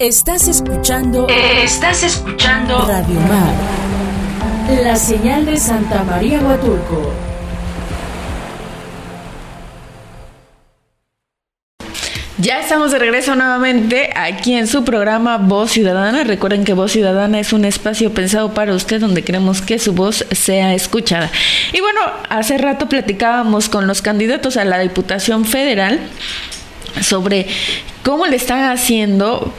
Estás escuchando. Estás escuchando. Radio Mar. La señal de Santa María Huatulco. Ya estamos de regreso nuevamente aquí en su programa Voz Ciudadana. Recuerden que Voz Ciudadana es un espacio pensado para usted donde queremos que su voz sea escuchada. Y bueno, hace rato platicábamos con los candidatos a la Diputación Federal sobre cómo le están haciendo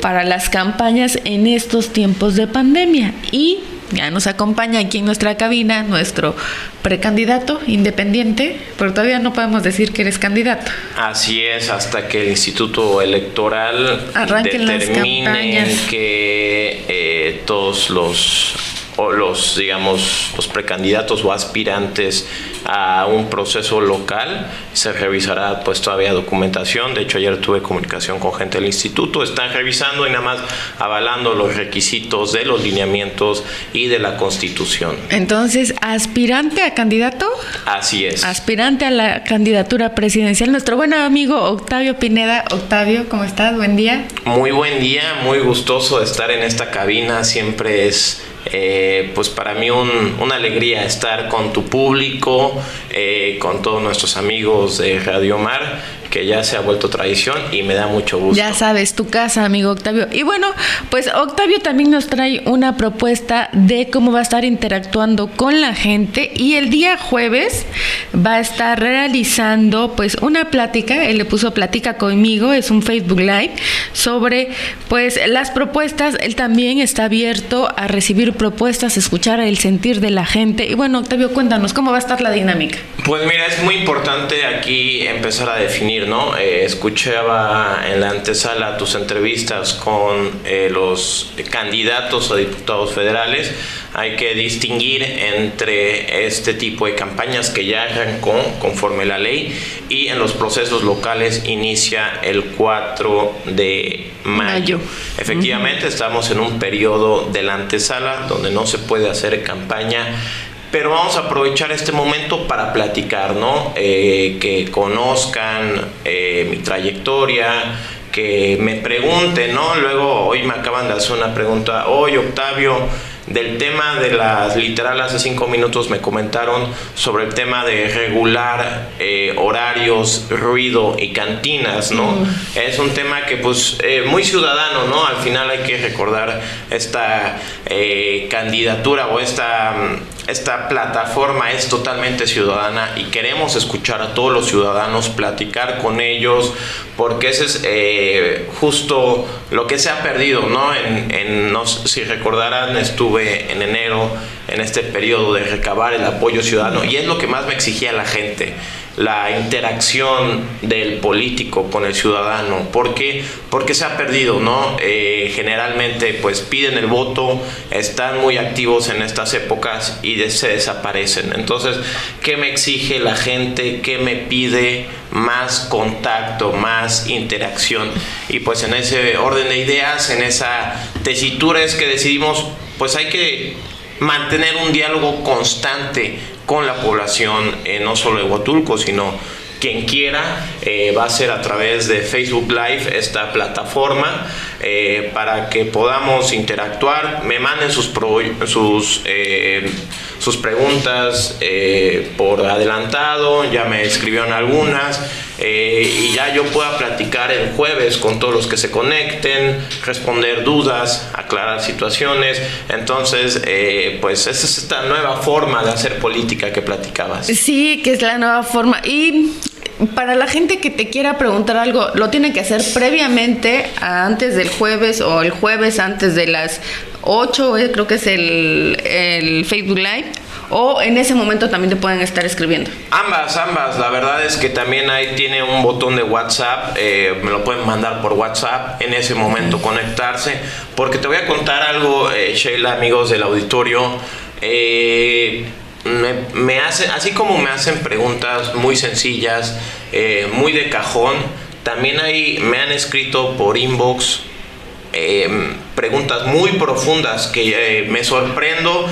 para las campañas en estos tiempos de pandemia. Y ya nos acompaña aquí en nuestra cabina nuestro precandidato independiente, pero todavía no podemos decir que eres candidato. Así es, hasta que el Instituto Electoral Arranquen determine que eh, todos los o los digamos los precandidatos o aspirantes a un proceso local se revisará pues todavía documentación. De hecho ayer tuve comunicación con gente del instituto. Están revisando y nada más avalando los requisitos de los lineamientos y de la constitución. Entonces aspirante a candidato así es. Aspirante a la candidatura presidencial nuestro buen amigo Octavio Pineda. Octavio cómo estás buen día. Muy buen día muy gustoso de estar en esta cabina. Siempre es eh, pues para mí una alegría estar con tu público, eh, con todos nuestros amigos de Radio Mar que ya se ha vuelto tradición y me da mucho gusto. Ya sabes, tu casa, amigo Octavio. Y bueno, pues Octavio también nos trae una propuesta de cómo va a estar interactuando con la gente y el día jueves va a estar realizando pues una plática, él le puso plática conmigo, es un Facebook Live sobre pues las propuestas, él también está abierto a recibir propuestas, escuchar el sentir de la gente. Y bueno, Octavio, cuéntanos cómo va a estar la dinámica. Pues mira, es muy importante aquí empezar a definir ¿no? Eh, escuchaba en la antesala tus entrevistas con eh, los candidatos a diputados federales. Hay que distinguir entre este tipo de campañas que ya arrancó conforme la ley y en los procesos locales inicia el 4 de mayo. Efectivamente, estamos en un periodo de la antesala donde no se puede hacer campaña pero vamos a aprovechar este momento para platicar, ¿no? Eh, que conozcan eh, mi trayectoria, que me pregunten, ¿no? Luego hoy me acaban de hacer una pregunta, oye Octavio, del tema de las, literal hace cinco minutos me comentaron sobre el tema de regular eh, horarios, ruido y cantinas, ¿no? Es un tema que pues eh, muy ciudadano, ¿no? Al final hay que recordar esta eh, candidatura o esta, esta plataforma es totalmente ciudadana y queremos escuchar a todos los ciudadanos, platicar con ellos, porque ese es justo lo que se ha perdido, ¿no? En, en no, si recordarán, estuve en enero, en este periodo de recabar el apoyo ciudadano, y es lo que más me exigía la gente, la interacción del político con el ciudadano. ¿Por qué? Porque se ha perdido, ¿no? Eh, generalmente pues piden el voto, están muy activos en estas épocas y se desaparecen. Entonces, ¿qué me exige la gente? ¿Qué me pide? Más contacto, más interacción. Y pues en ese orden de ideas, en esa tesitura es que decidimos pues hay que mantener un diálogo constante con la población, eh, no solo de Huatulco, sino quien quiera, eh, va a ser a través de Facebook Live esta plataforma eh, para que podamos interactuar, me manden sus, sus, sus preguntas por adelantado, ya me escribieron algunas y ya yo pueda platicar el jueves con todos los que se conecten, responder dudas, aclarar situaciones. Entonces, eh, pues esa es esta nueva forma de hacer política que platicabas. Sí, que es la nueva forma. Y para la gente que te quiera preguntar algo, lo tiene que hacer previamente, antes del jueves o el jueves antes de las 8, eh, creo que es el, el Facebook Live o en ese momento también te pueden estar escribiendo? Ambas, ambas. La verdad es que también ahí tiene un botón de WhatsApp, eh, me lo pueden mandar por WhatsApp, en ese momento conectarse, porque te voy a contar algo, eh, Sheila, amigos del auditorio. Eh, me, hacen, así como me hacen preguntas muy sencillas, muy de cajón, también ahí me han escrito por inbox preguntas muy profundas que me sorprendo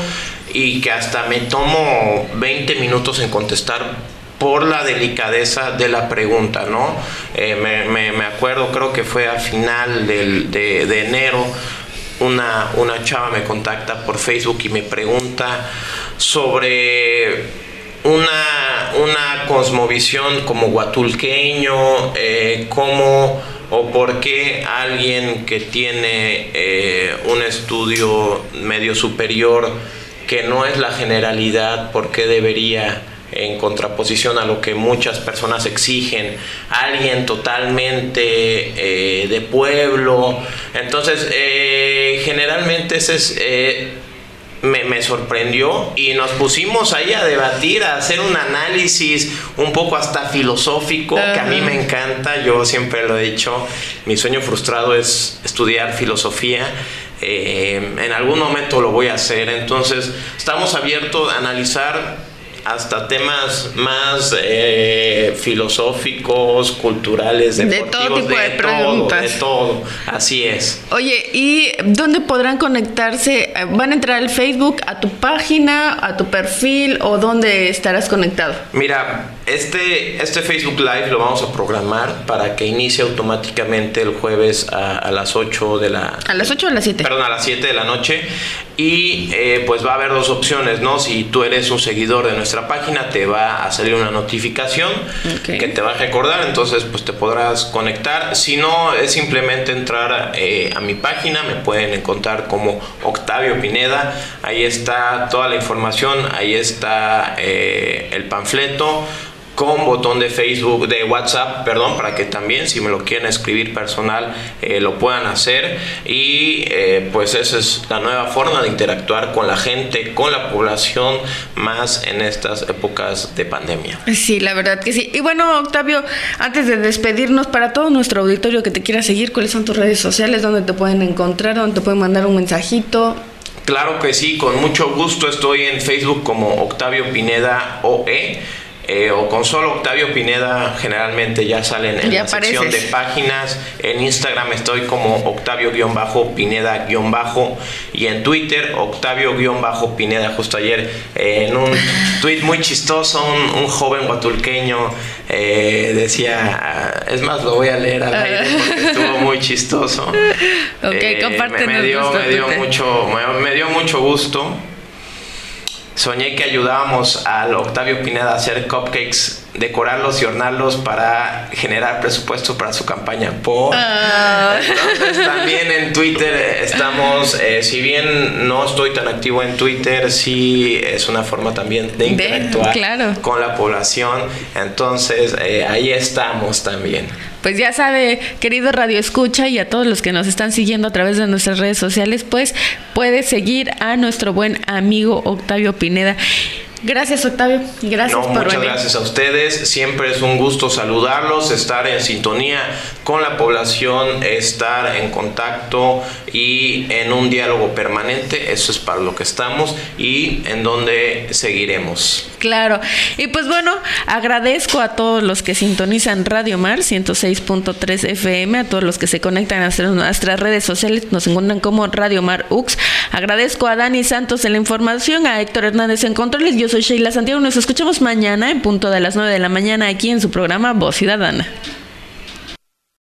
y que hasta me tomo 20 minutos en contestar por la delicadeza de la pregunta, ¿no? Eh, me, acuerdo, creo que fue a final de, enero, una, una chava me contacta por Facebook y me pregunta sobre una, una cosmovisión como guatulqueño, eh, cómo o por qué alguien que tiene eh, un estudio medio superior que no es la generalidad, por qué debería en contraposición a lo que muchas personas exigen, alguien totalmente eh, de pueblo. Entonces, eh, generalmente ese es me, sorprendió y nos pusimos ahí a debatir, a hacer un análisis un poco hasta filosófico, que a mí me encanta, yo siempre lo he dicho, mi sueño frustrado es estudiar filosofía. Eh, en algún momento lo voy a hacer, entonces estamos abiertos a analizar hasta temas más eh, filosóficos, culturales, deportivos, de todo tipo de, preguntas. de todo, así es. Oye, ¿y dónde podrán conectarse? ¿Van a entrar al Facebook, a tu página, a tu perfil o dónde estarás conectado? Mira, este, este Facebook Live lo vamos a programar para que inicie automáticamente el jueves a, las 8 de la... ¿A las 8 o a las 7? Perdón, a las 7 de la noche. Y eh, pues va a haber dos opciones, ¿no? Si tú eres un seguidor de nuestra página, te va a salir una notificación que te va a recordar, entonces pues te podrás conectar. Si no, es simplemente entrar eh, a mi página, me pueden encontrar como Octavio Pineda. Ahí está toda la información, ahí está eh, el panfleto con botón de Facebook, de WhatsApp, perdón, para que también si me lo quieren escribir personal eh, lo puedan hacer y eh, pues esa es la nueva forma de interactuar con la gente, con la población, más en estas épocas de pandemia. Sí, la verdad que sí. Y bueno, Octavio, antes de despedirnos, para todo nuestro auditorio que te quiera seguir, ¿cuáles son tus redes sociales? ¿Dónde te pueden encontrar? ¿Dónde te pueden mandar un mensajito? Claro que sí, con mucho gusto estoy en Facebook como Octavio Pineda OE eh, o con solo Octavio Pineda generalmente ya salen en la sección de páginas. En Instagram estoy como Octavio-Pineda- y en Twitter Octavio-Pineda. Justo ayer eh, en un tweet muy chistoso, un, joven guatulqueño eh, decía, ah, es más, lo voy a leer al aire porque estuvo muy chistoso. Ok, compártenos. Me, dio, me, dio mucho, me dio mucho gusto soñé que ayudábamos al Octavio Pineda a hacer cupcakes, decorarlos y hornarlos para generar presupuesto para su campaña. Por ah. entonces también en Twitter estamos, eh, si bien no estoy tan activo en Twitter, sí es una forma también de interactuar con la población. Entonces eh, ahí estamos también. Pues ya sabe, querido Radio Escucha y a todos los que nos están siguiendo a través de nuestras redes sociales, pues puede seguir a nuestro buen amigo Octavio Pineda. Gracias, Octavio. Gracias por muchas gracias a ustedes. Siempre es un gusto saludarlos, estar en sintonía con la población, estar en contacto y en un diálogo permanente. Eso es para lo que estamos y en donde seguiremos. Claro. Y pues bueno, agradezco a todos los que sintonizan Radio Mar 106.3 FM, a todos los que se conectan a nuestras redes sociales, nos encuentran como Radio Mar UX. Agradezco a Dani Santos en la información, a Héctor Hernández en controles. Yo soy Sheila Santiago. Nos escuchamos mañana en punto de las 9 de la mañana aquí en su programa Voz Ciudadana.